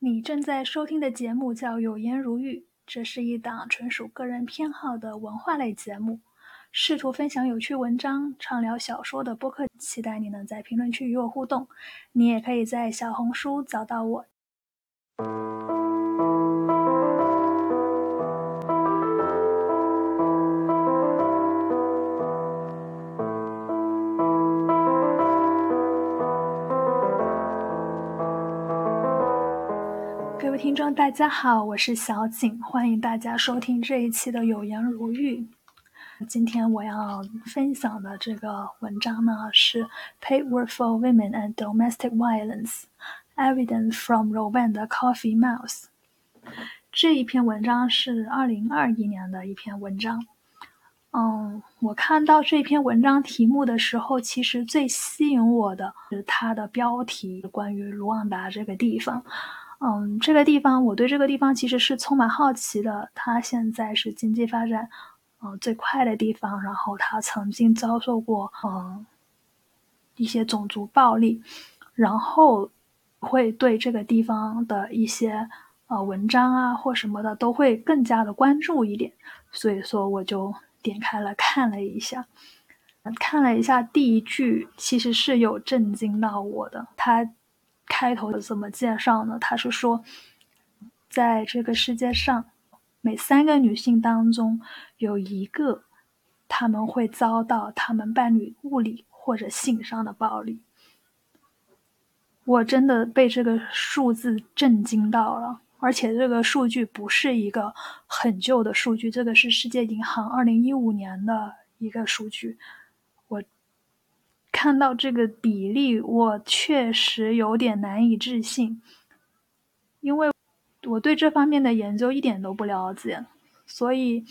你正在收听的节目叫《有言如玉》，这是一档纯属个人偏好的文化类节目，试图分享有趣文章、畅聊小说的播客。期待你能在评论区与我互动。你也可以在小红书找到我。大家好，我是小景，欢迎大家收听这一期的《有言如玉》。今天我要分享的这个文章呢，是《Paid Work for Women and Domestic Violence: Evidence from Rwanda Coffee Mills》。这一篇文章是二零二一年的一篇文章。嗯，我看到这篇文章题目的时候，其实最吸引我的是它的标题，关于卢旺达这个地方。嗯，这个地方，我对这个地方其实是充满好奇的。它现在是经济发展，嗯，最快的地方。然后它曾经遭受过，嗯，一些种族暴力，然后会对这个地方的一些呃文章啊或什么的都会更加的关注一点。所以说，我就点开了看了一下，看了一下第一句，其实是有震惊到我的。它。开头怎么介绍呢？他是说，在这个世界上，每三个女性当中有一个，他们会遭到他们伴侣物理或者性上的暴力。我真的被这个数字震惊到了，而且这个数据不是一个很旧的数据，这个是世界银行二零一五年的一个数据。看到这个比例，我确实有点难以置信，因为我对这方面的研究一点都不了解，所以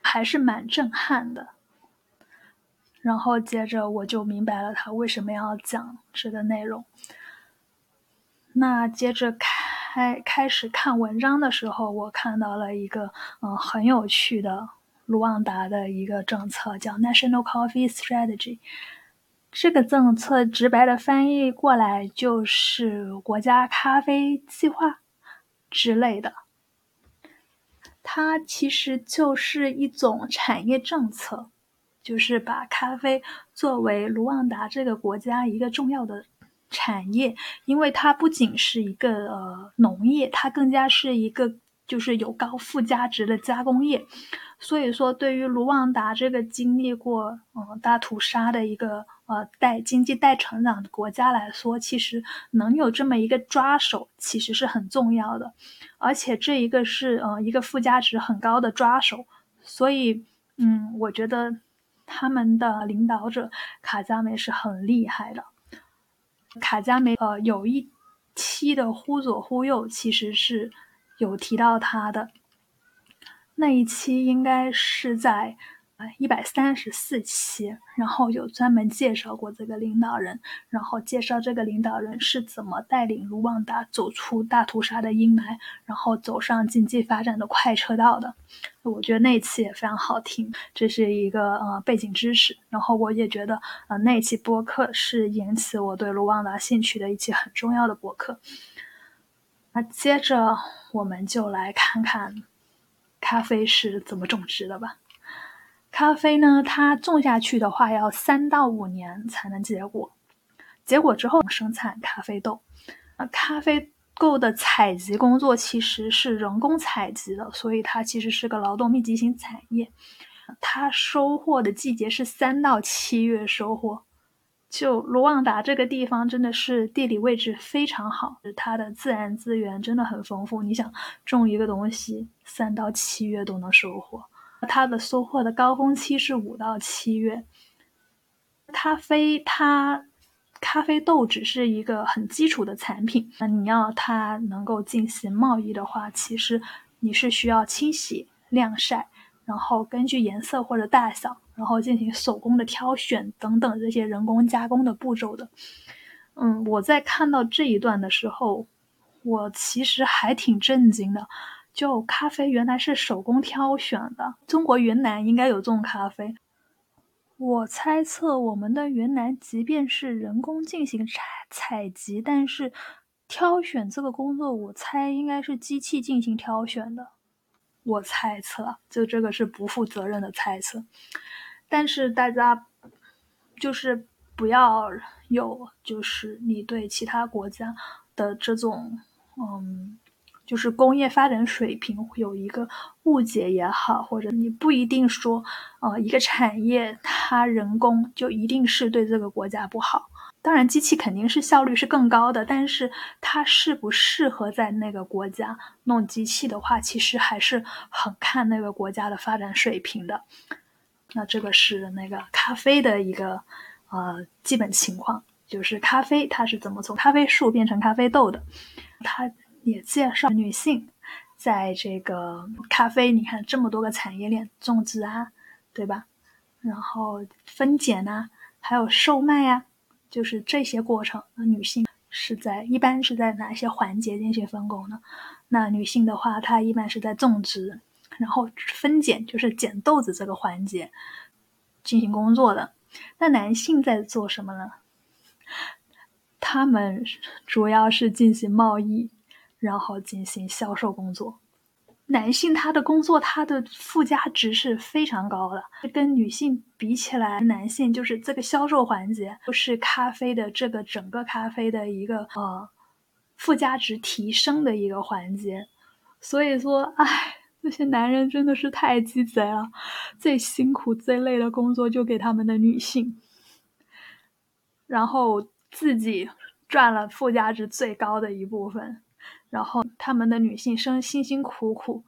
还是蛮震撼的。然后接着我就明白了他为什么要讲这个内容。那接着开开始看文章的时候，我看到了一个嗯很有趣的卢旺达的一个政策，叫 National Coffee Strategy。这个政策直白的翻译过来就是国家咖啡计划之类的。它其实就是一种产业政策，就是把咖啡作为卢旺达这个国家一个重要的产业，因为它不仅是一个呃农业，它更加是一个就是有高附加值的加工业。所以说，对于卢旺达这个经历过嗯大屠杀的一个。呃，带经济带成长的国家来说，其实能有这么一个抓手，其实是很重要的。而且这一个是呃一个附加值很高的抓手，所以嗯，我觉得他们的领导者卡加梅是很厉害的。卡加梅呃有一期的忽左忽右，其实是有提到他的那一期，应该是在。一百三十四期，然后有专门介绍过这个领导人，然后介绍这个领导人是怎么带领卢旺达走出大屠杀的阴霾，然后走上经济发展的快车道的。我觉得那期也非常好听，这是一个呃背景知识。然后我也觉得呃那期播客是引起我对卢旺达兴趣的一期很重要的播客。那接着我们就来看看咖啡是怎么种植的吧。咖啡呢，它种下去的话要三到五年才能结果，结果之后生产咖啡豆。呃，咖啡豆的采集工作其实是人工采集的，所以它其实是个劳动密集型产业。它收获的季节是三到七月收获。就卢旺达这个地方真的是地理位置非常好，它的自然资源真的很丰富。你想种一个东西，三到七月都能收获。它的收获的高峰期是五到七月。咖啡，它咖啡豆只是一个很基础的产品。那你要它能够进行贸易的话，其实你是需要清洗、晾晒，然后根据颜色或者大小，然后进行手工的挑选等等这些人工加工的步骤的。嗯，我在看到这一段的时候，我其实还挺震惊的。就咖啡原来是手工挑选的，中国云南应该有这种咖啡。我猜测我们的云南即便是人工进行采采集，但是挑选这个工作，我猜应该是机器进行挑选的。我猜测，就这个是不负责任的猜测。但是大家就是不要有，就是你对其他国家的这种，嗯。就是工业发展水平有一个误解也好，或者你不一定说，呃，一个产业它人工就一定是对这个国家不好。当然，机器肯定是效率是更高的，但是它适不适合在那个国家弄机器的话，其实还是很看那个国家的发展水平的。那这个是那个咖啡的一个呃基本情况，就是咖啡它是怎么从咖啡树变成咖啡豆的，它。也介绍女性在这个咖啡，你看这么多个产业链，种植啊，对吧？然后分拣啊，还有售卖啊，就是这些过程，那女性是在一般是在哪些环节进行分工呢？那女性的话，她一般是在种植，然后分拣就是捡豆子这个环节进行工作的。那男性在做什么呢？他们主要是进行贸易。然后进行销售工作，男性他的工作他的附加值是非常高的，跟女性比起来，男性就是这个销售环节，就是咖啡的这个整个咖啡的一个呃附加值提升的一个环节。所以说，哎，这些男人真的是太鸡贼了，最辛苦最累的工作就给他们的女性，然后自己赚了附加值最高的一部分。然后他们的女性生辛辛苦苦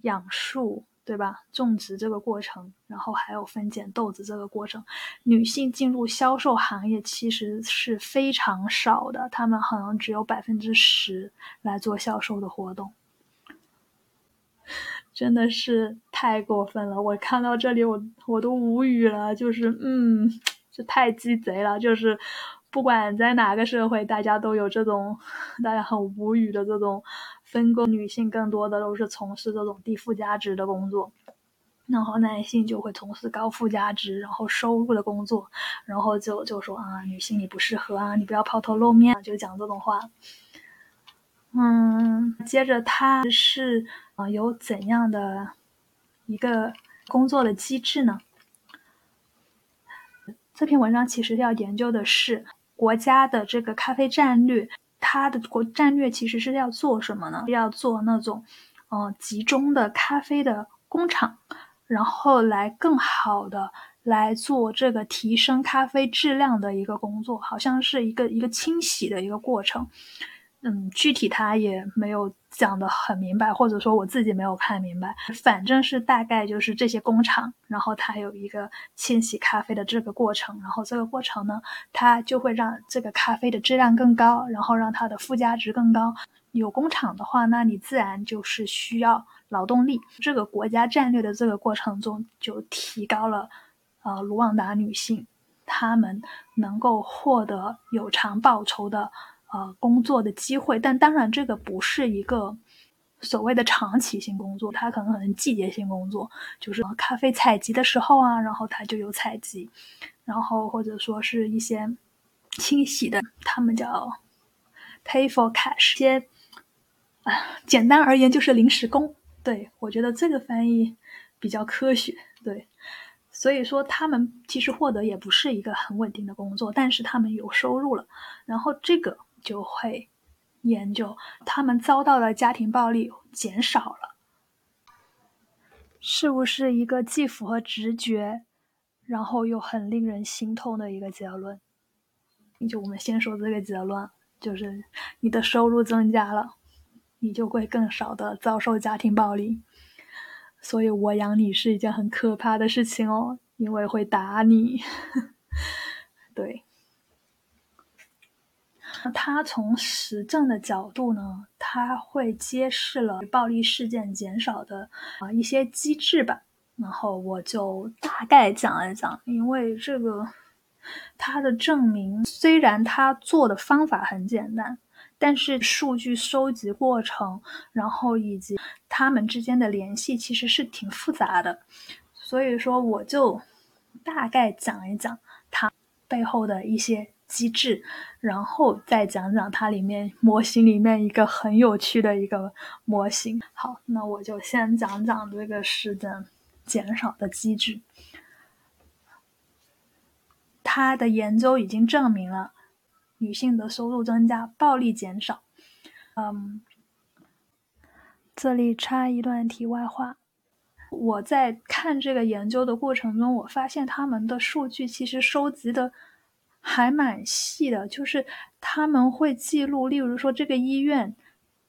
养树，对吧？种植这个过程，然后还有分拣豆子这个过程，女性进入销售行业其实是非常少的，他们可能只有百分之十来做销售的活动，真的是太过分了！我看到这里，我我都无语了，就是嗯，这太鸡贼了，就是。不管在哪个社会，大家都有这种大家很无语的这种分工。女性更多的都是从事这种低附加值的工作，然后男性就会从事高附加值、然后收入的工作，然后就就说啊，女性你不适合啊，你不要抛头露面，就讲这种话。嗯，接着他是啊，有怎样的一个工作的机制呢？这篇文章其实要研究的是。国家的这个咖啡战略，它的国战略其实是要做什么呢？要做那种，呃，集中的咖啡的工厂，然后来更好的来做这个提升咖啡质量的一个工作，好像是一个一个清洗的一个过程。嗯，具体他也没有讲的很明白，或者说我自己没有看明白。反正是大概就是这些工厂，然后它有一个清洗咖啡的这个过程，然后这个过程呢，它就会让这个咖啡的质量更高，然后让它的附加值更高。有工厂的话，那你自然就是需要劳动力。这个国家战略的这个过程中，就提高了，呃，卢旺达女性她们能够获得有偿报酬的。呃，工作的机会，但当然这个不是一个所谓的长期性工作，它可能可能季节性工作，就是咖啡采集的时候啊，然后它就有采集，然后或者说是一些清洗的，他们叫 pay for cash，些啊，简单而言就是临时工。对我觉得这个翻译比较科学。对，所以说他们其实获得也不是一个很稳定的工作，但是他们有收入了，然后这个。就会研究他们遭到的家庭暴力减少了，是不是一个既符合直觉，然后又很令人心痛的一个结论？就我们先说这个结论，就是你的收入增加了，你就会更少的遭受家庭暴力。所以我养你是一件很可怕的事情哦，因为会打你。对。他从实证的角度呢，他会揭示了暴力事件减少的啊一些机制吧。然后我就大概讲一讲，因为这个他的证明虽然他做的方法很简单，但是数据收集过程，然后以及他们之间的联系其实是挺复杂的。所以说，我就大概讲一讲他背后的一些机制，然后再讲讲它里面模型里面一个很有趣的一个模型。好，那我就先讲讲这个时间减少的机制。他的研究已经证明了女性的收入增加，暴力减少。嗯，这里插一段题外话。我在看这个研究的过程中，我发现他们的数据其实收集的还蛮细的，就是他们会记录，例如说这个医院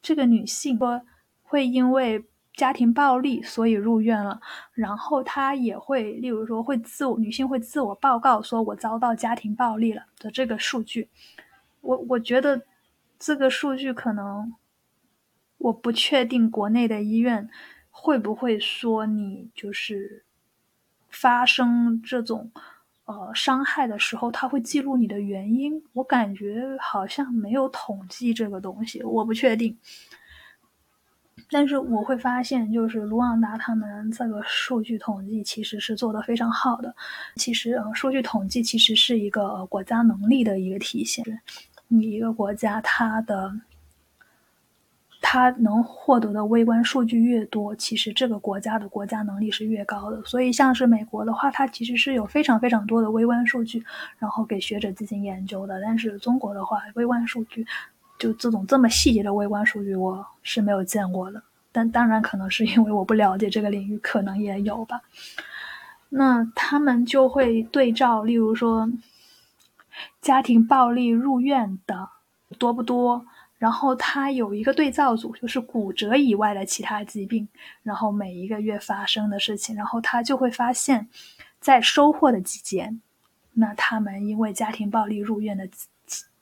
这个女性说会因为家庭暴力所以入院了，然后她也会，例如说会自我女性会自我报告说我遭到家庭暴力了的这个数据，我我觉得这个数据可能我不确定国内的医院。会不会说你就是发生这种呃伤害的时候，他会记录你的原因？我感觉好像没有统计这个东西，我不确定。但是我会发现，就是卢旺达他们这个数据统计其实是做的非常好的。其实呃，数据统计其实是一个国家能力的一个体现。你一个国家它的。他能获得的微观数据越多，其实这个国家的国家能力是越高的。所以，像是美国的话，它其实是有非常非常多的微观数据，然后给学者进行研究的。但是中国的话，微观数据就这种这么细节的微观数据，我是没有见过的。但当然，可能是因为我不了解这个领域，可能也有吧。那他们就会对照，例如说家庭暴力入院的多不多。然后他有一个对照组，就是骨折以外的其他疾病，然后每一个月发生的事情，然后他就会发现，在收获的期间，那他们因为家庭暴力入院的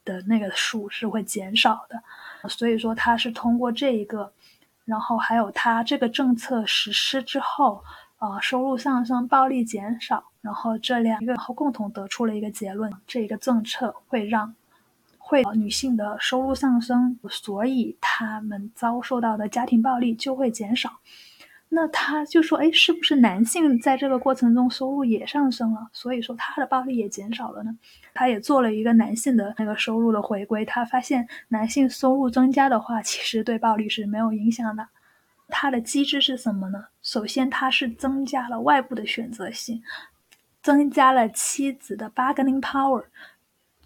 的那个数是会减少的。所以说他是通过这一个，然后还有他这个政策实施之后，呃，收入上升，暴力减少，然后这两个后共同得出了一个结论：这一个政策会让。会女性的收入上升，所以他们遭受到的家庭暴力就会减少。那他就说：“哎，是不是男性在这个过程中收入也上升了？所以说他的暴力也减少了呢？”他也做了一个男性的那个收入的回归，他发现男性收入增加的话，其实对暴力是没有影响的。它的机制是什么呢？首先，它是增加了外部的选择性，增加了妻子的 bargaining power，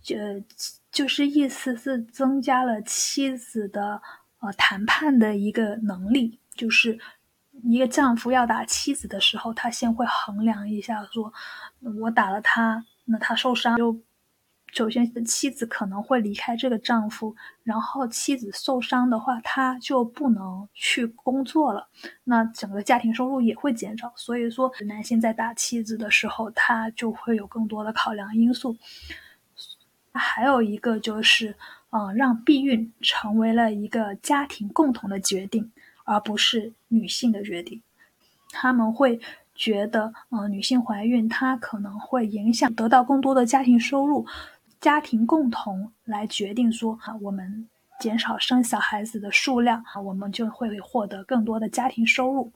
呃。就是意思是增加了妻子的呃谈判的一个能力，就是一个丈夫要打妻子的时候，他先会衡量一下，说我打了他，那他受伤就首先妻子可能会离开这个丈夫，然后妻子受伤的话，他就不能去工作了，那整个家庭收入也会减少。所以说，男性在打妻子的时候，他就会有更多的考量因素。还有一个就是，嗯，让避孕成为了一个家庭共同的决定，而不是女性的决定。他们会觉得，嗯，女性怀孕她可能会影响得到更多的家庭收入，家庭共同来决定说，啊，我们减少生小孩子的数量，啊，我们就会获得更多的家庭收入。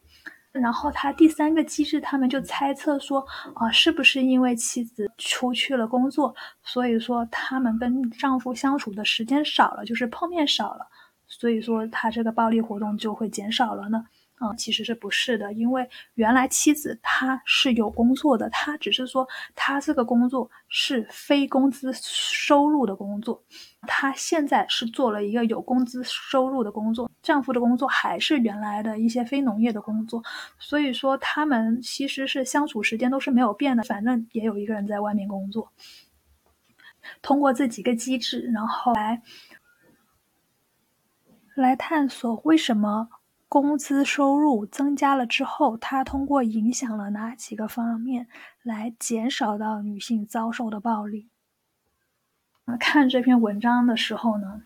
然后他第三个机制，他们就猜测说，啊，是不是因为妻子出去了工作，所以说他们跟丈夫相处的时间少了，就是碰面少了，所以说他这个暴力活动就会减少了呢？嗯，其实是不是的，因为原来妻子她是有工作的，她只是说她这个工作是非工资收入的工作，她现在是做了一个有工资收入的工作，丈夫的工作还是原来的一些非农业的工作，所以说他们其实是相处时间都是没有变的，反正也有一个人在外面工作。通过这几个机制，然后来来探索为什么。工资收入增加了之后，它通过影响了哪几个方面来减少到女性遭受的暴力？看这篇文章的时候呢，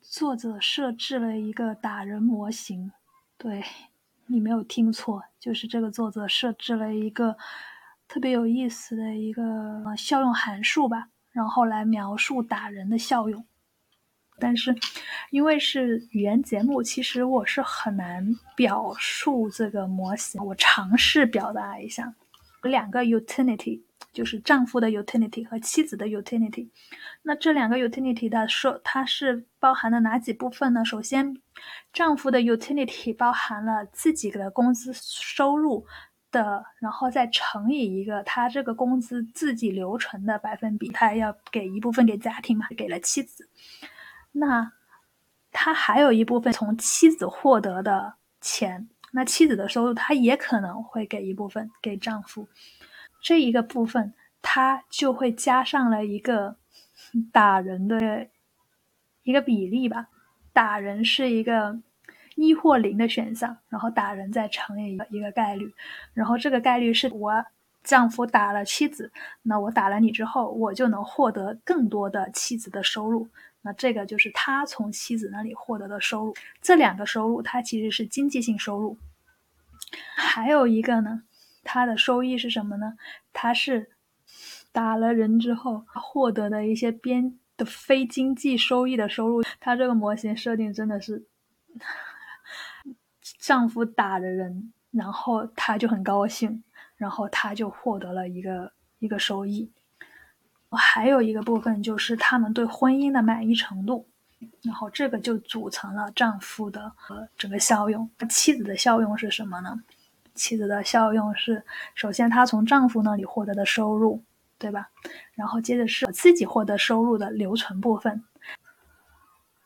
作者设置了一个打人模型，对你没有听错，就是这个作者设置了一个特别有意思的一个效用函数吧，然后来描述打人的效用。但是，因为是语言节目，其实我是很难表述这个模型。我尝试表达一下，有两个 utility 就是丈夫的 utility 和妻子的 utility。那这两个 utility 的收，它是包含了哪几部分呢？首先，丈夫的 utility 包含了自己的工资收入的，然后再乘以一个他这个工资自己留存的百分比，他要给一部分给家庭嘛，给了妻子。那他还有一部分从妻子获得的钱，那妻子的收入他也可能会给一部分给丈夫。这一个部分，他就会加上了一个打人的一个比例吧。打人是一个一或零的选项，然后打人再乘以一个一个概率，然后这个概率是我丈夫打了妻子，那我打了你之后，我就能获得更多的妻子的收入。那这个就是他从妻子那里获得的收入。这两个收入，它其实是经济性收入。还有一个呢。他的收益是什么呢？他是打了人之后获得的一些边的非经济收益的收入。他这个模型设定真的是，丈夫打了人，然后他就很高兴，然后他就获得了一个一个收益。还有一个部分就是他们对婚姻的满意程度，然后这个就组成了丈夫的呃整个效用。妻子的效用是什么呢？妻子的效用是，首先她从丈夫那里获得的收入，对吧？然后接着是自己获得收入的留存部分。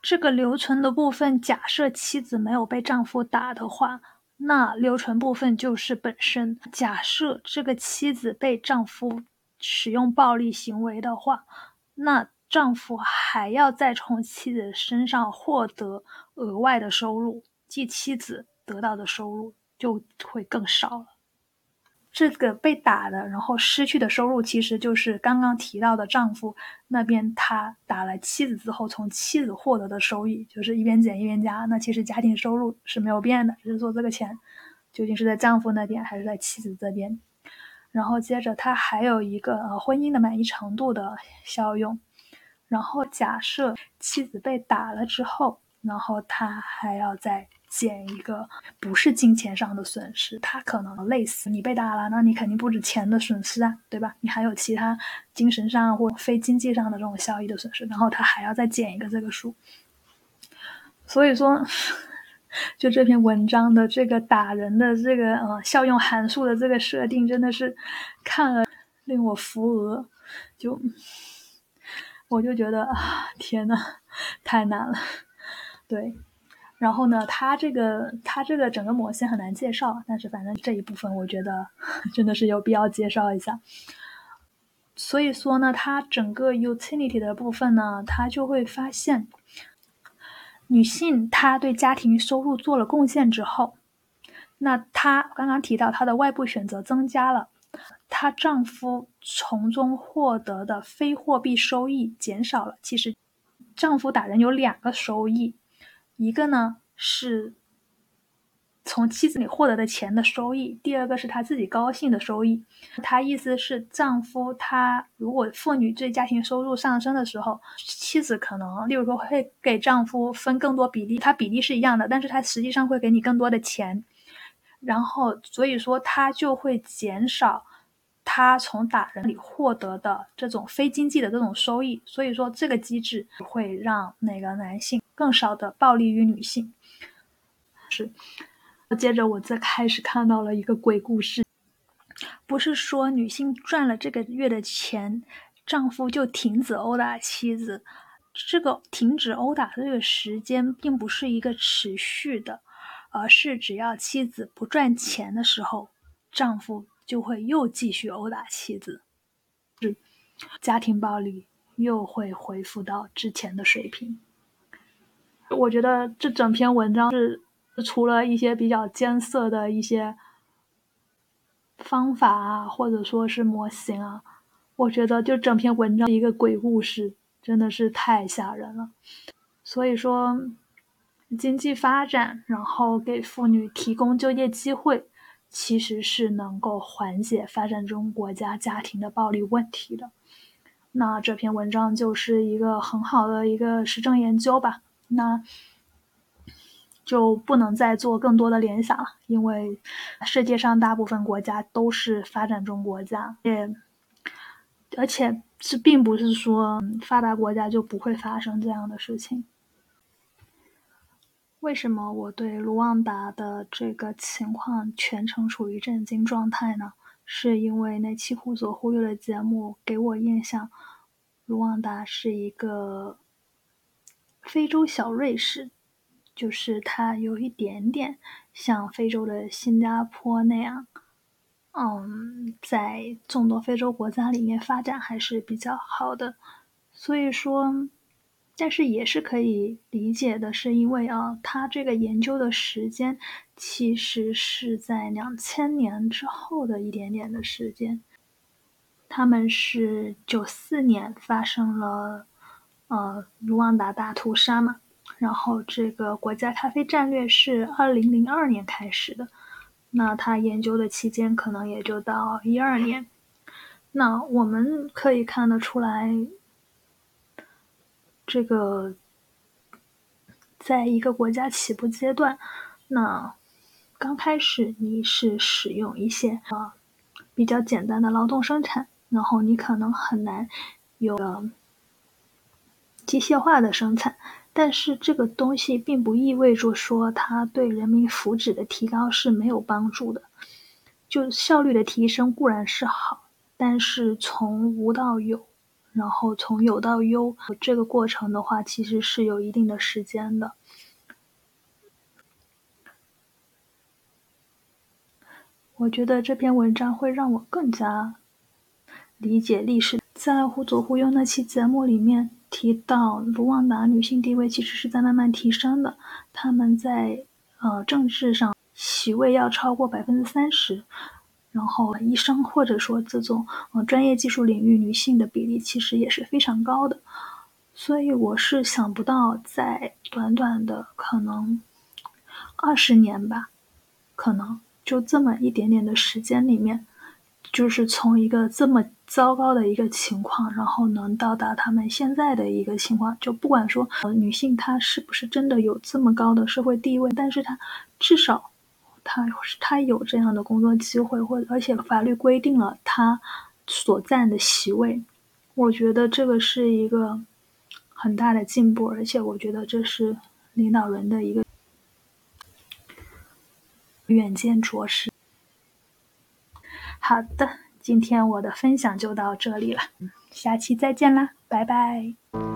这个留存的部分，假设妻子没有被丈夫打的话，那留存部分就是本身。假设这个妻子被丈夫使用暴力行为的话，那丈夫还要再从妻子身上获得额外的收入，即妻子得到的收入。就会更少了。这个被打的，然后失去的收入，其实就是刚刚提到的丈夫那边他打了妻子之后，从妻子获得的收益，就是一边减一边加。那其实家庭收入是没有变的，只是说这个钱究竟是在丈夫那边还是在妻子这边。然后接着他还有一个呃婚姻的满意程度的效用。然后假设妻子被打了之后，然后他还要再。减一个不是金钱上的损失，他可能累死你被打了，那你肯定不止钱的损失啊，对吧？你还有其他精神上或非经济上的这种效益的损失，然后他还要再减一个这个数。所以说，就这篇文章的这个打人的这个呃效用函数的这个设定，真的是看了令我扶额，就我就觉得啊，天呐，太难了，对。然后呢，它这个它这个整个模型很难介绍，但是反正这一部分我觉得 真的是有必要介绍一下。所以说呢，它整个 utility 的部分呢，它就会发现，女性她对家庭收入做了贡献之后，那她刚刚提到她的外部选择增加了，她丈夫从中获得的非货币收益减少了。其实，丈夫打人有两个收益。一个呢是从妻子里获得的钱的收益，第二个是他自己高兴的收益。他意思是，丈夫他如果妇女对家庭收入上升的时候，妻子可能，例如说会给丈夫分更多比例，他比例是一样的，但是他实际上会给你更多的钱，然后所以说他就会减少。他从打人里获得的这种非经济的这种收益，所以说这个机制会让那个男性更少的暴力于女性。是，接着我再开始看到了一个鬼故事，不是说女性赚了这个月的钱，丈夫就停止殴打妻子，这个停止殴打的这个时间并不是一个持续的，而是只要妻子不赚钱的时候，丈夫。就会又继续殴打妻子，是家庭暴力又会恢复到之前的水平。我觉得这整篇文章是除了一些比较艰涩的一些方法啊，或者说是模型啊，我觉得就整篇文章一个鬼故事真的是太吓人了。所以说，经济发展，然后给妇女提供就业机会。其实是能够缓解发展中国家家庭的暴力问题的。那这篇文章就是一个很好的一个实证研究吧。那就不能再做更多的联想了，因为世界上大部分国家都是发展中国家，也而且这并不是说发达国家就不会发生这样的事情。为什么我对卢旺达的这个情况全程处于震惊状态呢？是因为那期《忽左忽右》的节目给我印象，卢旺达是一个非洲小瑞士，就是它有一点点像非洲的新加坡那样，嗯，在众多非洲国家里面发展还是比较好的，所以说。但是也是可以理解的，是因为啊，他这个研究的时间其实是在两千年之后的一点点的时间。他们是九四年发生了呃卢旺达大屠杀嘛，然后这个国家咖啡战略是二零零二年开始的，那他研究的期间可能也就到一二年。那我们可以看得出来。这个，在一个国家起步阶段，那刚开始你是使用一些啊比较简单的劳动生产，然后你可能很难有机械化的生产，但是这个东西并不意味着说它对人民福祉的提高是没有帮助的。就效率的提升固然是好，但是从无到有。然后从有到优这个过程的话，其实是有一定的时间的。我觉得这篇文章会让我更加理解历史。在《忽左忽右》那期节目里面提到，卢旺达女性地位其实是在慢慢提升的，他们在呃政治上席位要超过百分之三十。然后，医生或者说这种呃专业技术领域女性的比例其实也是非常高的，所以我是想不到在短短的可能二十年吧，可能就这么一点点的时间里面，就是从一个这么糟糕的一个情况，然后能到达他们现在的一个情况，就不管说呃女性她是不是真的有这么高的社会地位，但是她至少。他他有这样的工作机会，或者而且法律规定了他所占的席位，我觉得这个是一个很大的进步，而且我觉得这是领导人的一个远见卓识。好的，今天我的分享就到这里了，下期再见啦，拜拜。